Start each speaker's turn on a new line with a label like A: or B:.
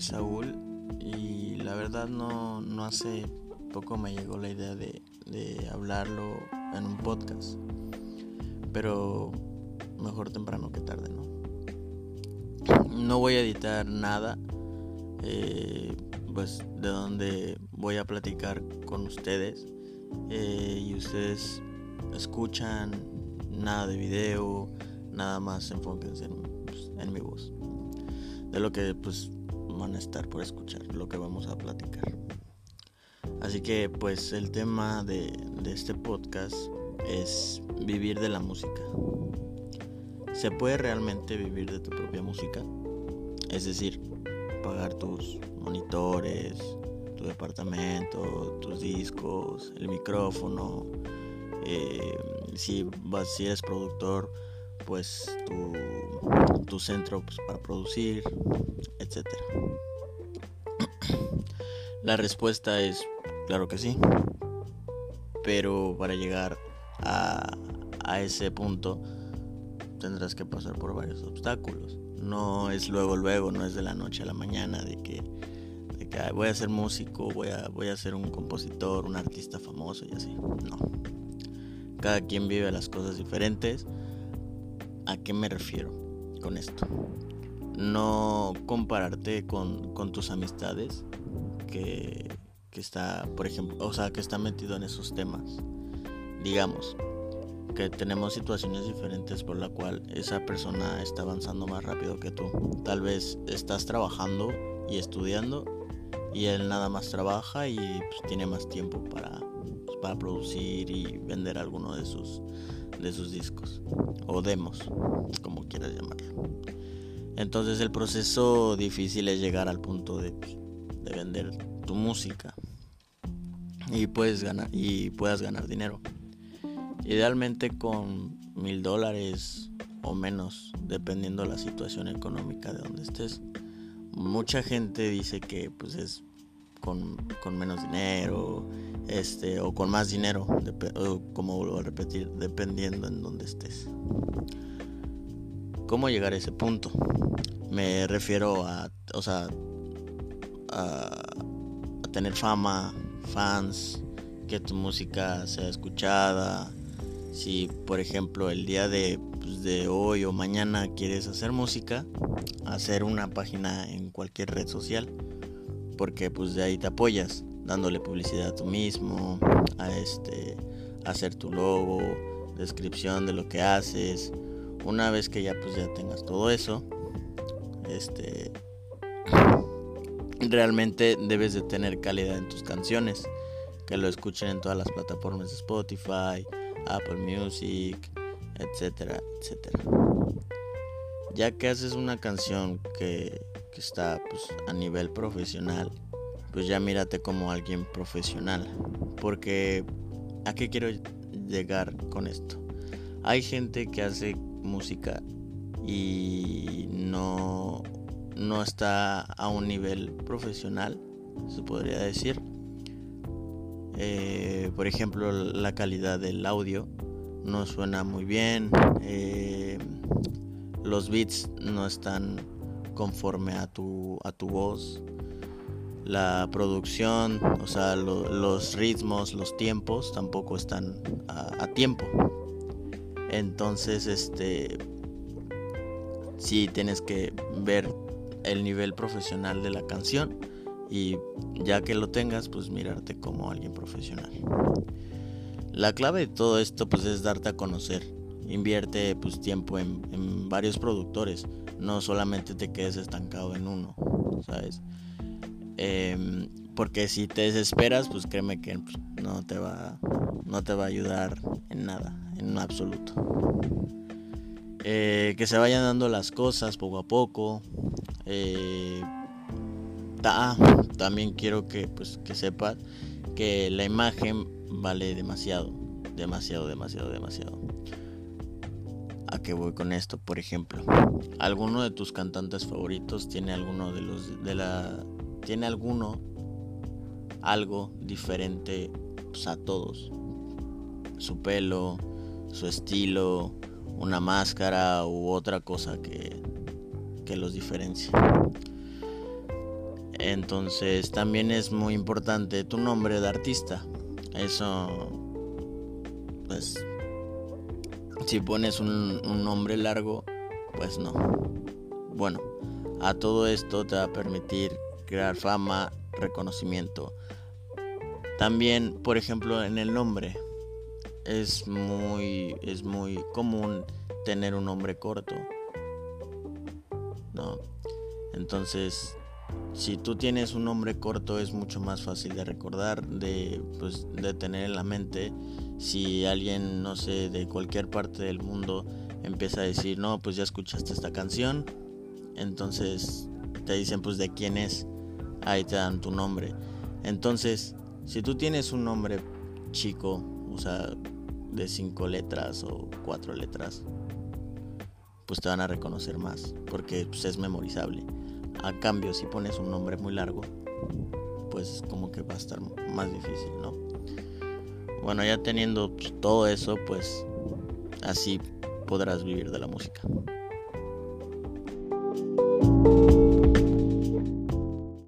A: Saúl y la verdad no, no hace poco me llegó la idea de, de hablarlo en un podcast. Pero mejor temprano que tarde, ¿no? No voy a editar nada, eh, pues de donde voy a platicar con ustedes eh, y ustedes escuchan nada de video, nada más enfóquense en, pues, en mi voz, de lo que pues van a estar por escuchar, lo que vamos a platicar. Así que pues el tema de, este podcast es vivir de la música. ¿Se puede realmente vivir de tu propia música? Es decir, pagar tus monitores, tu departamento, tus discos, el micrófono. Eh, si, si eres productor, pues tu, tu centro pues, para producir, etc. La respuesta es claro que sí. Pero para llegar a, a ese punto tendrás que pasar por varios obstáculos. No es luego, luego, no es de la noche a la mañana de que, de que voy a ser músico, voy a, voy a ser un compositor, un artista famoso y así. No. Cada quien vive las cosas diferentes. ¿A qué me refiero con esto? No compararte con, con tus amistades que, que está, por ejemplo, o sea, que está metido en esos temas. Digamos, que tenemos situaciones diferentes por la cual esa persona está avanzando más rápido que tú. Tal vez estás trabajando y estudiando y él nada más trabaja y pues, tiene más tiempo para, para producir y vender alguno de sus, de sus discos o demos, como quieras llamarlo. Entonces el proceso difícil es llegar al punto de, de vender tu música y puedes ganar y puedas ganar dinero. Idealmente con mil dólares o menos, dependiendo la situación económica de donde estés. Mucha gente dice que pues es con, con menos dinero, este, o con más dinero, como vuelvo a repetir, dependiendo en donde estés. ¿Cómo llegar a ese punto? Me refiero a, o sea, a, a tener fama, fans, que tu música sea escuchada, si por ejemplo el día pues, de, hoy o mañana quieres hacer música, hacer una página en cualquier red social, porque pues de ahí te apoyas, dándole publicidad a tú mismo, a este, hacer tu logo, descripción de lo que haces. Una vez que ya pues ya tengas todo eso, este realmente debes de tener calidad en tus canciones, que lo escuchen en todas las plataformas de Spotify, Apple Music, etcétera, etcétera. Ya que haces una canción que, está pues, a nivel profesional, pues ya mírate como alguien profesional. Porque, ¿a qué quiero llegar con esto? Hay gente que hace música y no, no está a un nivel profesional, se podría decir. Eh, por ejemplo, la calidad del audio no suena muy bien. Eh, los beats no están conforme a tu, a tu voz. La producción, o sea, los ritmos, los tiempos tampoco están a, a tiempo. Entonces, este, sí tienes que ver el nivel profesional de la canción y ya que lo tengas, pues mirarte como alguien profesional. La clave de todo esto pues es darte a conocer. Invierte pues tiempo en, varios productores, no solamente te quedes estancado en uno, ¿sabes? Em, porque si te desesperas, pues créeme que pues, no te va, no te va a ayudar en nada, en absoluto. Eh, que se vayan dando las cosas poco a poco. Eh, también quiero que, pues, que sepas que la imagen vale demasiado, demasiado, demasiado, demasiado. ¿A qué voy con esto? Por ejemplo, ¿alguno de tus cantantes favoritos tiene alguno de los de la tiene alguno algo diferente pues, a todos? Su pelo, su estilo, una máscara u otra cosa que, que los diferencie. Entonces también es muy importante tu nombre de artista. Eso, pues, si pones un, un nombre largo, pues no. Bueno, a todo esto te va a permitir crear fama, reconocimiento. También, por ejemplo, en el nombre es muy es muy común tener un nombre corto. ¿No? Entonces, si tú tienes un nombre corto es mucho más fácil de recordar, de pues de tener en la mente. Si alguien, no sé, de cualquier parte del mundo empieza a decir, "No, pues ya escuchaste esta canción." Entonces, te dicen pues de quién es. Ahí te dan tu nombre. Entonces, si tú tienes un nombre chico, o sea, de cinco letras o cuatro letras, pues te van a reconocer más, porque pues, es memorizable. A cambio, si pones un nombre muy largo, pues como que va a estar más difícil, ¿no? Bueno, ya teniendo pues, todo eso, pues así podrás vivir de la música.